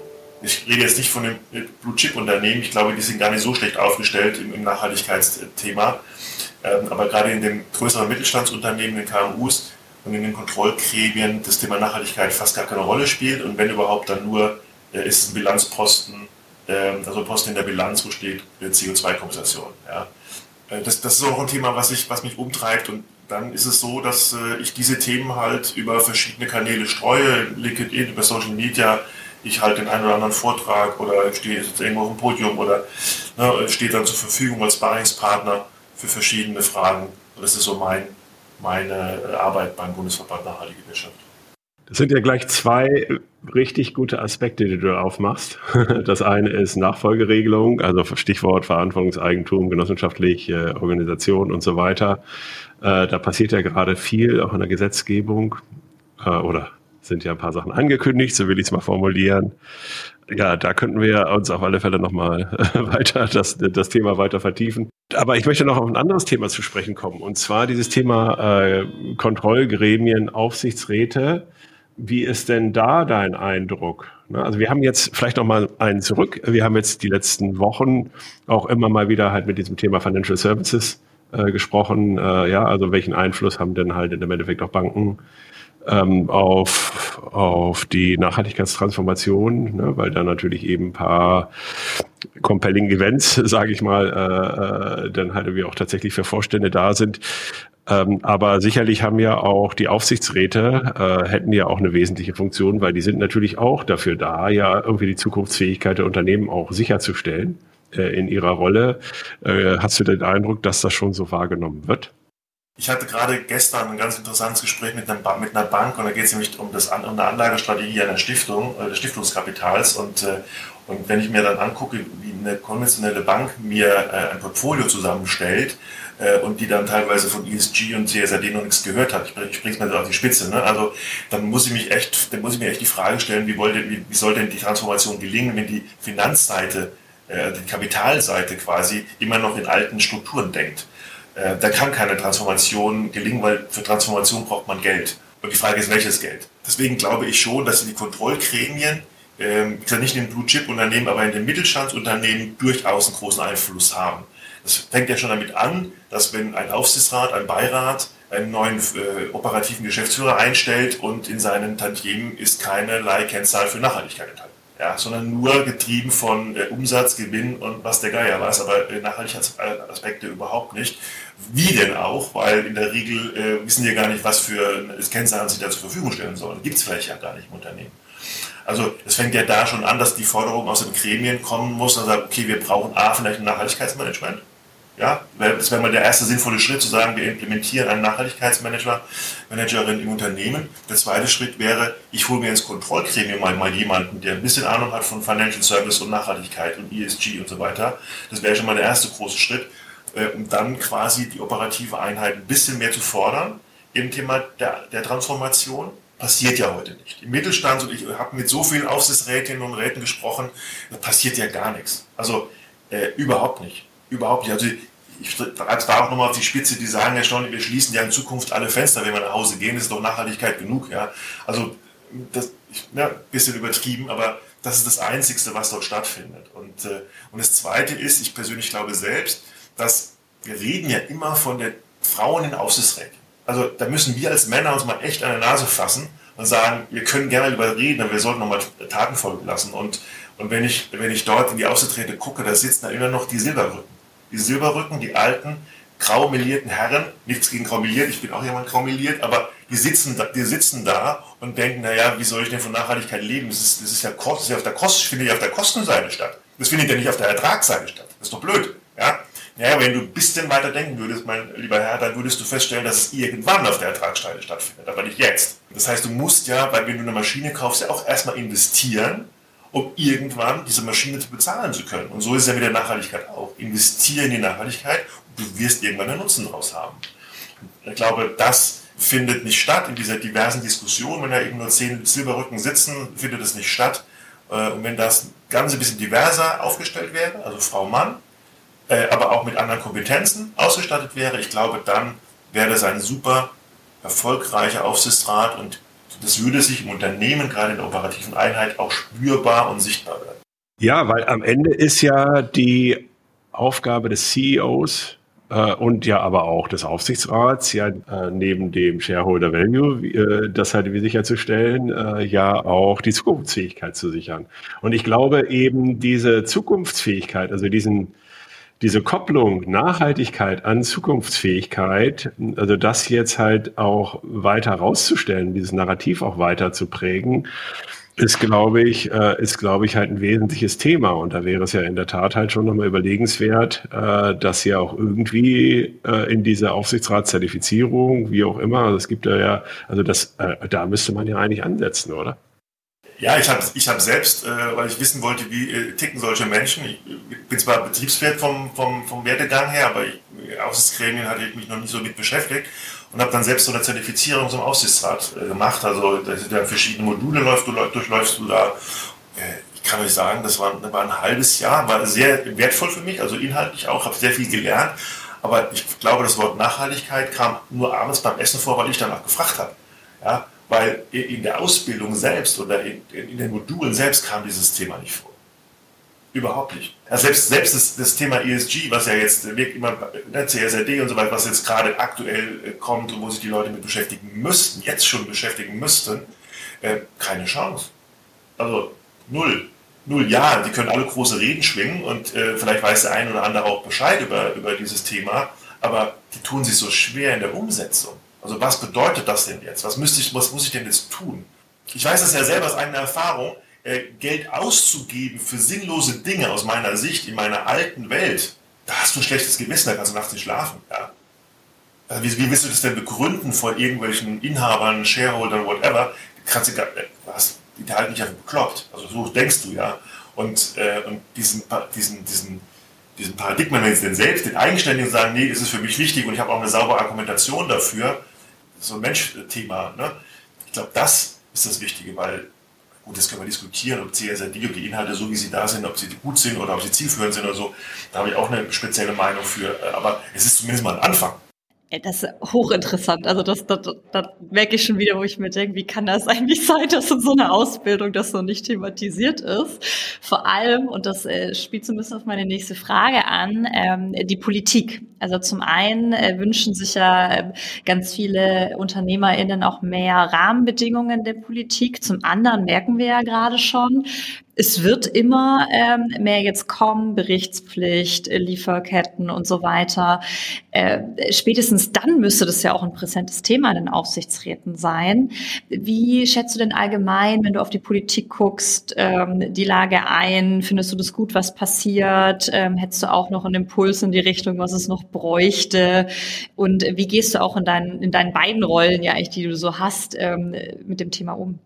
ich rede jetzt nicht von den Blue-Chip-Unternehmen, ich glaube, die sind gar nicht so schlecht aufgestellt im, Nachhaltigkeitsthema. Ähm, aber gerade in den größeren Mittelstandsunternehmen, den KMUs und in den Kontrollgremien das Thema Nachhaltigkeit fast gar keine Rolle spielt und wenn überhaupt dann nur äh, ist es ein Bilanzposten, äh, also ein Posten in der Bilanz, wo steht äh, CO2-Kompensation. Ja. Äh, das, das ist auch ein Thema, was, ich, was mich umtreibt und dann ist es so, dass äh, ich diese Themen halt über verschiedene Kanäle streue, LinkedIn, über Social Media, ich halte den einen oder anderen Vortrag oder stehe jetzt irgendwo auf dem Podium oder ne, stehe dann zur Verfügung als Sparringspartner für verschiedene Fragen. Das ist so mein, meine Arbeit beim Bundesverband Nachhaltige Wirtschaft. Das sind ja gleich zwei richtig gute Aspekte, die du aufmachst. [laughs] Das eine ist Nachfolgeregelung, also Stichwort Verantwortungseigentum, genossenschaftliche Organisation und so weiter. Äh, da passiert ja gerade viel, auch in der Gesetzgebung äh, oder sind ja ein paar Sachen angekündigt, so will ich es mal formulieren. Ja, da könnten wir uns auf alle Fälle nochmal [laughs] weiter das, das Thema weiter vertiefen. Aber ich möchte noch auf ein anderes Thema zu sprechen kommen, und zwar dieses Thema äh, Kontrollgremien, Aufsichtsräte. Wie ist denn da dein Eindruck? Ne, also wir haben jetzt vielleicht noch mal einen zurück. Wir haben jetzt die letzten Wochen auch immer mal wieder halt mit diesem Thema Financial Services äh, gesprochen. Äh, ja, also welchen Einfluss haben denn halt in dem Endeffekt auch Banken ähm, auf, auf die Nachhaltigkeitstransformation, ne, weil da natürlich eben ein paar compelling Events, [laughs] sage ich mal, äh, äh, dann halt wir auch tatsächlich für Vorstände da sind. Ähm, aber sicherlich haben ja auch die Aufsichtsräte, äh, hätten ja auch eine wesentliche Funktion, weil die sind natürlich auch dafür da, ja irgendwie die Zukunftsfähigkeit der Unternehmen auch sicherzustellen. äh, in ihrer Rolle. Äh, hast du den Eindruck, dass das schon so wahrgenommen wird? Ich hatte gerade gestern ein ganz interessantes Gespräch mit einer, mit einer Bank und da geht es nämlich um, das, um eine Anlagestrategie einer Stiftung, äh, des Stiftungskapitals und, äh, und wenn ich mir dann angucke, wie eine konventionelle Bank mir äh, ein Portfolio zusammenstellt und die dann teilweise von ESG und CSRD noch nichts gehört hat, ich, bringe es so auf die Spitze, ne? also dann muss ich mich echt, dann muss ich mir echt die Frage stellen, wie, wollte, wie, wie soll denn die Transformation gelingen, wenn die Finanzseite, die Kapitalseite quasi immer noch in alten Strukturen denkt. Äh, da kann keine Transformation gelingen, weil für Transformation braucht man Geld. Und die Frage ist, welches Geld? Deswegen glaube ich schon, dass die Kontrollgremien, äh, nicht in den Blue-Chip-Unternehmen, aber in den Mittelstandsunternehmen durchaus einen großen Einfluss haben. Das fängt ja schon damit an, dass wenn ein Aufsichtsrat, ein Beirat einen neuen äh, operativen Geschäftsführer einstellt und in seinen Tantiemen ist keinerlei Kennzahl für Nachhaltigkeit enthalten ja, sondern nur getrieben von äh, Umsatz, Gewinn und was der Geier weiß, aber äh, Nachhaltigkeitsaspekte überhaupt nicht. Wie denn auch? Weil in der Regel äh, wissen die gar nicht, was für Kennzahlen sie da zur Verfügung stellen sollen. Gibt es vielleicht ja gar nicht im Unternehmen. Also es fängt ja da schon an, dass die Forderung aus den Gremien kommen muss und sagt, okay, wir brauchen A, vielleicht ein Nachhaltigkeitsmanagement ja, das wäre mal der erste sinnvolle Schritt, zu sagen, wir implementieren einen Nachhaltigkeitsmanager, Managerin im Unternehmen. Der zweite Schritt wäre, ich hole mir ins Kontrollgremium mal, mal jemanden, der ein bisschen Ahnung hat von Financial Service und Nachhaltigkeit und ESG und so weiter. Das wäre schon mal der erste große Schritt, äh, um dann quasi die operative Einheit ein bisschen mehr zu fordern im Thema der, der Transformation passiert ja heute nicht. Im Mittelstand, und ich habe mit so vielen Aufsichtsrätinnen und Räten gesprochen, passiert ja gar nichts. Also äh, überhaupt nicht. Überhaupt nicht. Also ich treibe da auch nochmal auf die Spitze, die sagen ja schon, wir schließen ja in Zukunft alle Fenster, wenn wir nach Hause gehen, das ist doch Nachhaltigkeit genug. Ja? Also das ja, ein bisschen übertrieben, aber das ist das Einzige, was dort stattfindet. Und, äh, und das Zweite ist, ich persönlich glaube selbst, dass wir reden ja immer von den Frauen in Aufsichtsräten. Also da müssen wir als Männer uns mal echt an der Nase fassen und sagen, wir können gerne darüber reden, aber wir sollten nochmal Taten folgen lassen. Und, und wenn, ich, wenn ich dort in die Aufsichtsräte gucke, da sitzen da immer noch die Silberrücken die Silberrücken, die alten, graumelierten Herren, nichts gegen graumeliert, ich bin auch jemand graumeliert, aber die sitzen, da, die sitzen da und denken, naja, wie soll ich denn von Nachhaltigkeit leben? Das ist, das ist ja, das ist ja auf der Kosten, findet ja auf der Kostenseite statt. Das findet ja nicht auf der Ertragsseite statt. Das ist doch blöd. Ja? Naja, wenn du ein bisschen weiter denken würdest, mein lieber Herr, dann würdest du feststellen, dass es irgendwann auf der Ertragsseite stattfindet, aber nicht jetzt. Das heißt, du musst ja, weil wenn du eine Maschine kaufst, ja auch erstmal investieren, um irgendwann diese Maschine zu bezahlen zu können. Und so ist es ja mit der Nachhaltigkeit auch. Investiere in die Nachhaltigkeit und du wirst irgendwann einen Nutzen daraus haben. Ich glaube, das findet nicht statt in dieser diversen Diskussion. Wenn da eben nur zehn Silberrücken sitzen, findet es nicht statt. Äh, und wenn das Ganze ein bisschen diverser aufgestellt wäre, also Frau Mann, äh, aber auch mit anderen Kompetenzen ausgestattet wäre, ich glaube, dann wäre das ein super erfolgreicher Aufsichtsrat und das würde sich im Unternehmen, gerade in der operativen Einheit, auch spürbar und sichtbar werden. Ja, weil am Ende ist ja die Aufgabe des CEOs äh, und ja aber auch des Aufsichtsrats, ja äh, neben dem Shareholder Value, äh, das halt wie sicherzustellen, äh, ja auch die Zukunftsfähigkeit zu sichern. Und ich glaube eben diese Zukunftsfähigkeit, also diesen diese Kopplung Nachhaltigkeit an Zukunftsfähigkeit, also das jetzt halt auch weiter rauszustellen, dieses Narrativ auch weiter zu prägen, ist, glaube ich, äh, ist, glaube ich, halt ein wesentliches Thema. Und da wäre es ja in der Tat halt schon nochmal überlegenswert, äh, dass ja auch irgendwie äh, in dieser Aufsichtsratszertifizierung, wie auch immer, also es gibt ja, ja also das, da müsste man ja eigentlich ansetzen, oder? Ja, ich habe ich hab selbst, äh, weil ich wissen wollte, wie äh, ticken solche Menschen. Ich bin zwar Betriebswirt vom, vom, vom Werdegang her, aber ich, Aufsichtsgremien hatte ich mich noch nicht so mit beschäftigt und habe dann selbst so eine Zertifizierung zum Aufsichtsrat äh, gemacht. Also da sind ja verschiedene Module, läufst du, durchläufst du da. Äh, ich kann euch sagen, das war, das war ein halbes Jahr, war sehr wertvoll für mich, also inhaltlich auch, habe sehr viel gelernt. Aber ich glaube, das Wort Nachhaltigkeit kam nur abends beim Essen vor, weil ich danach gefragt habe. Ja, weil in der Ausbildung selbst oder in, in den Modulen selbst kam dieses Thema nicht vor. Überhaupt nicht. Ja, selbst selbst das, das, Thema ESG, was ja jetzt wirklich immer, ne, CSRD und so weiter, was jetzt gerade aktuell äh, kommt und wo sich die Leute mit beschäftigen müssten, jetzt schon beschäftigen müssten, äh, keine Chance. Also null. Null, ja, die können alle große Reden schwingen und äh, vielleicht weiß der eine oder andere auch Bescheid über, über dieses Thema, aber die tun sich so schwer in der Umsetzung. Also was bedeutet das denn jetzt? Was, müsste ich, was muss ich denn jetzt tun? Ich weiß das ja selber aus eigener Erfahrung. äh, Geld auszugeben für sinnlose Dinge aus meiner Sicht in meiner alten Welt, da hast du ein schlechtes Gewissen, da kannst du nachts nicht schlafen. Ja? Also wie, wie willst du das denn begründen vor irgendwelchen Inhabern, Shareholdern, whatever? Kannst du, was, die halten dich einfach bekloppt. Also so denkst du ja. Und, äh, und diesen, diesen, diesen, diesen Paradigmen, wenn sie denn selbst, den Eigenständigen sagen, nee, das ist für mich wichtig und ich habe auch eine saubere Argumentation dafür, so ein Mensch-Thema. Ne? Ich glaube, das ist das Wichtige, weil, gut, das können wir diskutieren, ob CSRD, ob die Inhalte so, wie sie da sind, ob sie gut sind oder ob sie zielführend sind oder so. Da habe ich auch eine spezielle Meinung für. Aber es ist zumindest mal ein Anfang. Das ist hochinteressant. Also das, das, das merke ich schon wieder, wo ich mir denke, wie kann das [laughs] eigentlich sein, dass in so einer Ausbildung das so nicht thematisiert ist? Vor allem, und das äh, spielt so ein bisschen auf meine nächste Frage an, ähm, die Politik. Also zum einen äh, wünschen sich ja äh, ganz viele UnternehmerInnen auch mehr Rahmenbedingungen der Politik. Zum anderen merken wir ja gerade schon, es wird immer ähm, mehr jetzt kommen, Berichtspflicht, äh, Lieferketten und so weiter. Äh, spätestens dann müsste das ja auch ein präsentes Thema in den Aufsichtsräten sein. Wie schätzt du denn allgemein, wenn du auf die Politik guckst, ähm, die Lage ein? Findest du das gut, was passiert? Ähm, hättest du auch noch einen Impuls in die Richtung, was es noch bräuchte? Und wie gehst du auch in deinen, in deinen beiden Rollen, ja eigentlich, die du so hast, ähm, mit dem Thema um?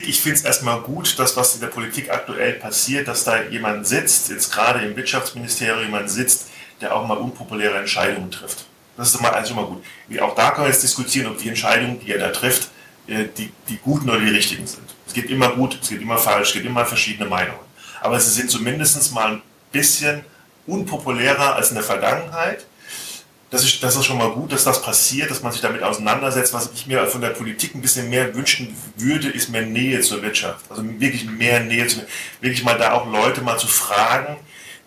Ich finde es erstmal gut, dass was in der Politik aktuell passiert, dass da jemand sitzt, jetzt gerade im Wirtschaftsministerium jemand sitzt, der auch mal unpopuläre Entscheidungen trifft. Das ist immer, also immer gut. Auch da können wir jetzt diskutieren, ob die Entscheidungen, die er da trifft, äh, die, die guten oder die richtigen sind. Es geht immer gut, es geht immer falsch, es gibt immer verschiedene Meinungen. Aber sie sind zumindest mal ein bisschen unpopulärer als in der Vergangenheit das ist, das ist schon mal gut, dass das passiert, dass man sich damit auseinandersetzt. Was ich mir von der Politik ein bisschen mehr wünschen würde, ist mehr Nähe zur Wirtschaft. Also wirklich mehr Nähe zu, wirklich mal da auch Leute mal zu fragen.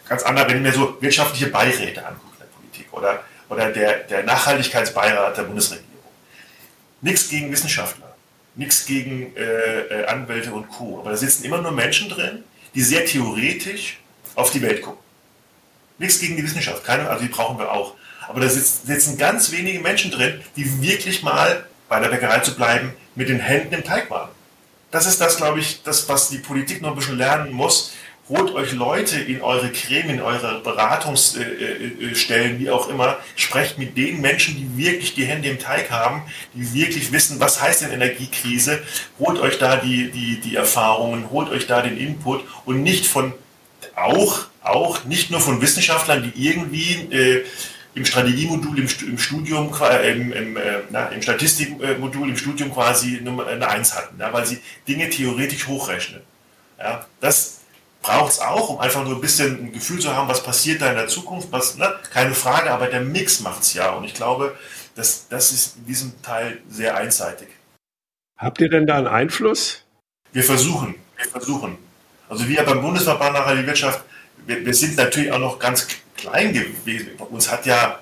Ganz anders, wenn ich mir so wirtschaftliche Beiräte angucke in der Politik oder, oder der, der Nachhaltigkeitsbeirat der Bundesregierung. Nichts gegen Wissenschaftler, nichts gegen äh, äh, Anwälte und Co. Aber da sitzen immer nur Menschen drin, die sehr theoretisch auf die Welt gucken. Nichts gegen die Wissenschaft, keine, also die brauchen wir auch. Aber da sitzen ganz wenige Menschen drin, die wirklich mal, bei der Bäckerei zu bleiben, mit den Händen im Teig waren. Das ist das, glaube ich, das, was die Politik noch ein bisschen lernen muss. Holt euch Leute in eure Gremien, in eure Beratungsstellen, wie auch immer. Sprecht mit den Menschen, die wirklich die Hände im Teig haben, die wirklich wissen, was heißt denn Energiekrise. Holt euch da die, die, die Erfahrungen, holt euch da den Input und nicht von, auch, auch nicht nur von Wissenschaftlern, die irgendwie äh, im Strategiemodul im, im Studium, äh, im, im, äh, na, im Statistikmodul im Studium quasi eine Eins hatten, ja, weil sie Dinge theoretisch hochrechnen. Ja, das braucht es auch, um einfach nur ein bisschen ein Gefühl zu haben, was passiert da in der Zukunft. Was, ne? Keine Frage, aber der Mix macht es ja. Und ich glaube, das, das ist in diesem Teil sehr einseitig. Habt ihr denn da einen Einfluss? Wir versuchen, wir versuchen. Also wir beim Bundesverband Nachhaltige Wirtschaft, wir, wir sind natürlich auch noch ganz klein gewesen. Uns hat ja,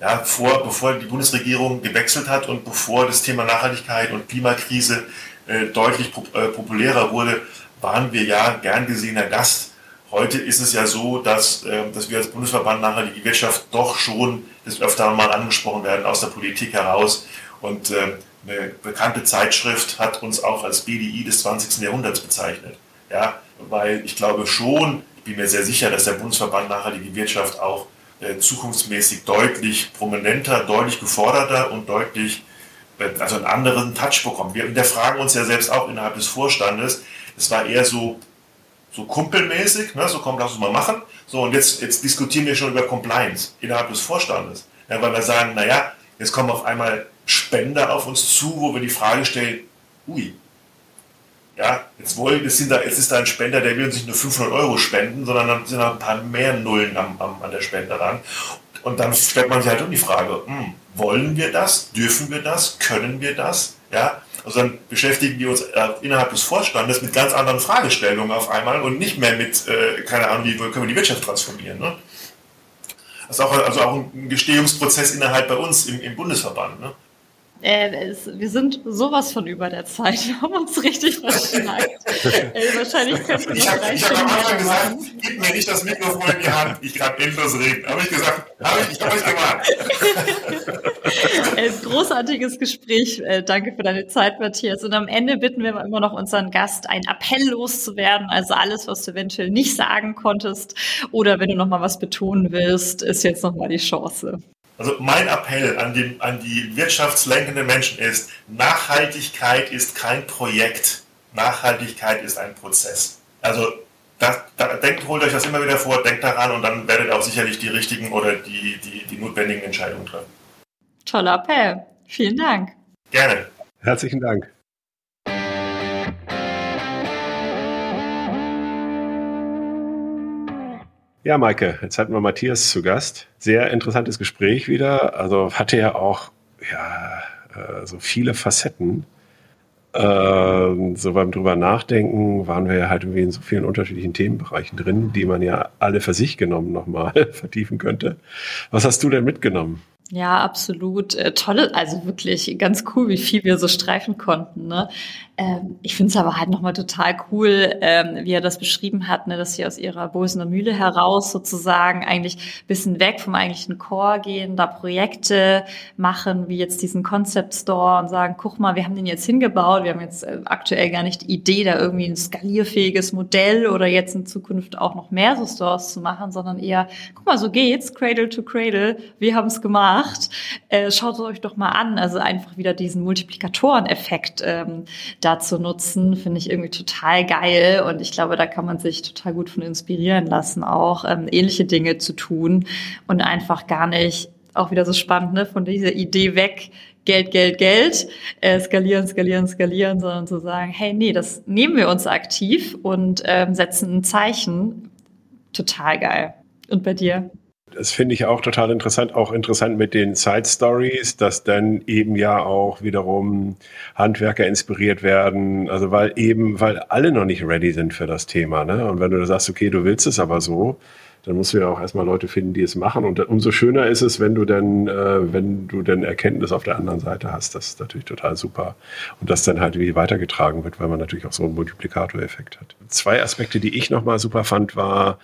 ja vor, bevor die Bundesregierung gewechselt hat und bevor das Thema Nachhaltigkeit und Klimakrise äh, deutlich pop äh, populärer wurde, waren wir ja gern gesehener Gast. Heute ist es ja so, dass, äh, dass wir als Bundesverband Nachhaltige Wirtschaft doch schon das öfter mal angesprochen werden aus der Politik heraus. Und äh, eine bekannte Zeitschrift hat uns auch als BDI des 20. Jahrhunderts bezeichnet. Ja, weil ich glaube schon, bin mir sehr sicher, dass der Bundesverband Nachhaltige Wirtschaft auch äh, zukunftsmäßig deutlich prominenter, deutlich geforderter und deutlich, äh, also einen anderen Touch bekommt. Wir hinterfragen uns ja selbst auch innerhalb des Vorstandes. Es war eher so, so kumpelmäßig, ne, so kommt, lass uns mal machen. So, und jetzt, jetzt diskutieren wir schon über Compliance innerhalb des Vorstandes. Ja, weil wir sagen, naja, jetzt kommen auf einmal Spender auf uns zu, wo wir die Frage stellen, ui, ja, jetzt wollen, jetzt, sind da, jetzt ist da ein Spender, der will uns nicht nur 500 Euro spenden, sondern dann sind da ein paar mehr Nullen am, am, an der Spende ran. Und dann stellt man sich halt um die Frage, hm, wollen wir das? Dürfen wir das? Können wir das? Ja, also dann beschäftigen wir uns äh, innerhalb des Vorstandes mit ganz anderen Fragestellungen auf einmal und nicht mehr mit, äh, keine Ahnung, wie können wir die Wirtschaft transformieren. Ne? Das ist auch, also auch ein Gestehungsprozess innerhalb bei uns im, im Bundesverband. Ne? Äh, es, wir sind sowas von über der Zeit. [laughs] Wir haben uns richtig verschnackt. äh, wahrscheinlich könntest du noch drei Ich habe am Anfang gesagt, gib mir nicht das Mikrofon in die Hand. Ich kann endlos reden. Habe ich gesagt, habe ich, ich habe es gemacht. äh, [laughs] großartiges Gespräch. Äh, danke für deine Zeit, Matthias. Und am Ende bitten wir immer noch unseren Gast, einen Appell loszuwerden. Also alles, was du eventuell nicht sagen konntest oder wenn du noch mal was betonen willst, ist jetzt noch mal die Chance. Also mein Appell an die, an die wirtschaftslenkenden Menschen ist, Nachhaltigkeit ist kein Projekt, Nachhaltigkeit ist ein Prozess. Also da, da, denkt, holt euch das immer wieder vor, denkt daran und dann werdet ihr auch sicherlich die richtigen oder die, die, die notwendigen Entscheidungen treffen. Toller Appell. Vielen Dank. Gerne. Herzlichen Dank. Ja, Maike, jetzt hatten wir Matthias zu Gast. Sehr interessantes Gespräch wieder. Also hatte ja auch ja, äh, so viele Facetten. Ähm, so beim drüber nachdenken waren wir ja halt irgendwie in so vielen unterschiedlichen Themenbereichen drin, die man ja alle für sich genommen nochmal [laughs] vertiefen könnte. Was hast du denn mitgenommen? Ja, absolut. Äh, tolle, also wirklich ganz cool, wie viel wir so streifen konnten. Ne? Ähm, ich finde es aber halt nochmal total cool, ähm, wie er das beschrieben hat, ne, dass sie aus ihrer Bosener Mühle heraus sozusagen eigentlich bisschen weg vom eigentlichen Core gehen, da Projekte machen, wie jetzt diesen Concept Store und sagen, guck mal, wir haben den jetzt hingebaut, wir haben jetzt äh, aktuell gar nicht die Idee, da irgendwie ein skalierfähiges Modell oder jetzt in Zukunft auch noch mehr so Stores zu machen, sondern eher, guck mal, so geht's, Cradle to Cradle, wir haben es gemacht, äh, schaut es euch doch mal an, also einfach wieder diesen Multiplikatoreneffekt ähm, dazu nutzen, finde ich irgendwie total geil. Und ich glaube, da kann man sich total gut von inspirieren lassen, auch ähm, ähnliche Dinge zu tun und einfach gar nicht, auch wieder so spannend, ne, von dieser Idee weg, Geld, Geld, Geld, äh, skalieren, skalieren, skalieren, sondern zu sagen, hey, nee, das nehmen wir uns aktiv und ähm, setzen ein Zeichen. Total geil. Und bei dir? Das finde ich auch total interessant. Auch interessant mit den Side Stories, dass dann eben ja auch wiederum Handwerker inspiriert werden. Also weil eben, weil alle noch nicht ready sind für das Thema. Ne? Und wenn du sagst, okay, du willst es aber so, dann musst du ja auch erstmal Leute finden, die es machen. Und umso schöner ist es, wenn du dann, äh, wenn du dann Erkenntnis auf der anderen Seite hast. Das ist natürlich total super. Und das dann halt wie weitergetragen wird, weil man natürlich auch so einen Multiplikatoreffekt hat. Zwei Aspekte, die ich nochmal super fand, war,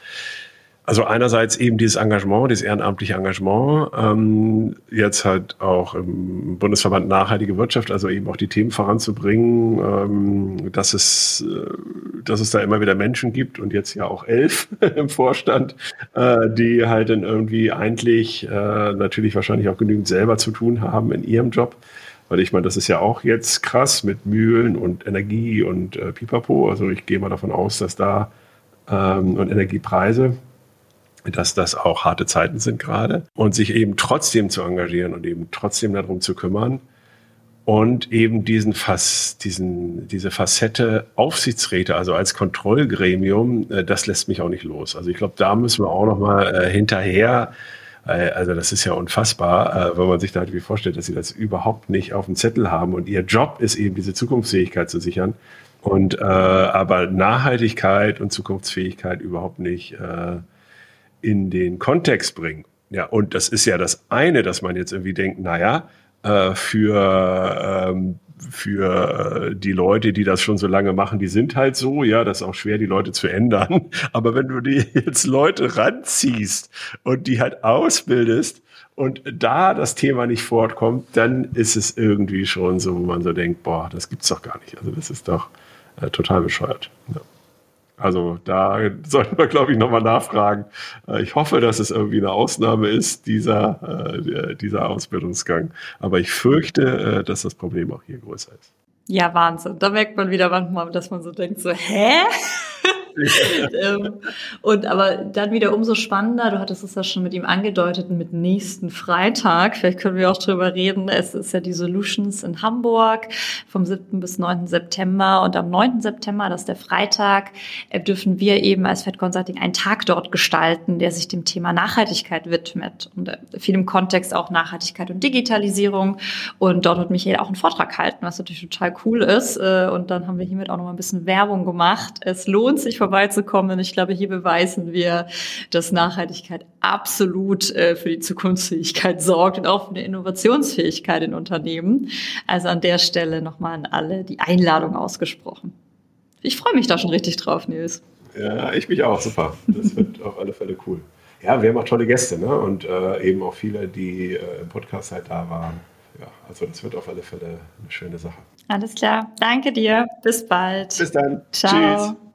also einerseits eben dieses Engagement, dieses ehrenamtliche Engagement, ähm, jetzt halt auch im Bundesverband Nachhaltige Wirtschaft, also eben auch die Themen voranzubringen, ähm, dass es, äh, dass es da immer wieder Menschen gibt und jetzt ja auch elf [laughs] im Vorstand, äh, die halt dann irgendwie eigentlich äh, natürlich wahrscheinlich auch genügend selber zu tun haben in ihrem Job. Weil ich meine, das ist ja auch jetzt krass mit Mühlen und Energie und äh, Pipapo. Also ich gehe mal davon aus, dass da ähm, und Energiepreise dass das auch harte Zeiten sind gerade und sich eben trotzdem zu engagieren und eben trotzdem darum zu kümmern und eben diesen Fass, diesen, diese Facette Aufsichtsräte, also als Kontrollgremium, äh, das lässt mich auch nicht los. Also ich glaube, da müssen wir auch noch mal äh, hinterher äh, also das ist ja unfassbar, wenn man sich da irgendwie vorstellt, dass sie das überhaupt nicht auf dem Zettel haben und ihr Job ist eben diese Zukunftsfähigkeit zu sichern und äh, aber Nachhaltigkeit und Zukunftsfähigkeit überhaupt nicht äh, in den Kontext bringen. Ja, und das ist ja das eine, dass man jetzt irgendwie denkt, naja, äh, für, ähm, für äh, die Leute, die das schon so lange machen, die sind halt so, ja, das ist auch schwer, die Leute zu ändern. [laughs] Aber wenn du die jetzt Leute ranziehst und die halt ausbildest und da das Thema nicht fortkommt, dann ist es irgendwie schon so, wo man so denkt, boah, das gibt's doch gar nicht. Also das ist doch äh, total bescheuert. Ja. Also da [laughs] sollten wir, glaube ich, nochmal nachfragen. Äh, ich hoffe, dass es irgendwie eine Ausnahme ist, dieser, äh, dieser Ausbildungsgang. Aber ich fürchte, äh, dass das Problem auch hier größer ist. Ja, Wahnsinn. Da merkt man wieder manchmal, dass man so denkt, so, hä? [laughs] [laughs] ähm, und aber dann wieder umso spannender, du hattest es ja schon mit ihm angedeutet, mit nächsten Freitag, vielleicht können wir auch drüber reden, es ist ja die Solutions in Hamburg vom 7. bis 9. September und am 9. September, das ist der Freitag, äh, dürfen wir eben als Fed Consulting einen Tag dort gestalten, der sich dem Thema Nachhaltigkeit widmet und äh, viel im Kontext auch Nachhaltigkeit und Digitalisierung und dort wird Michael auch einen Vortrag halten, was natürlich total cool ist äh, und dann haben wir hiermit auch noch mal ein bisschen Werbung gemacht. Es lohnt sich vorbeizukommen. Und ich glaube, hier beweisen wir, dass Nachhaltigkeit absolut äh, für die Zukunftsfähigkeit sorgt und auch für eine Innovationsfähigkeit in Unternehmen. Also an der Stelle nochmal an alle die Einladung ausgesprochen. Ich freue mich da schon richtig drauf, Nils. Ja, ich mich auch, super. Das wird auf alle Fälle cool. Ja, wir haben auch tolle Gäste ne? und äh, eben auch viele, die äh, im Podcast halt da waren. Ja, also das wird auf alle Fälle eine schöne Sache. Alles klar. Danke dir. Bis bald. Bis dann. Ciao. Tschüss.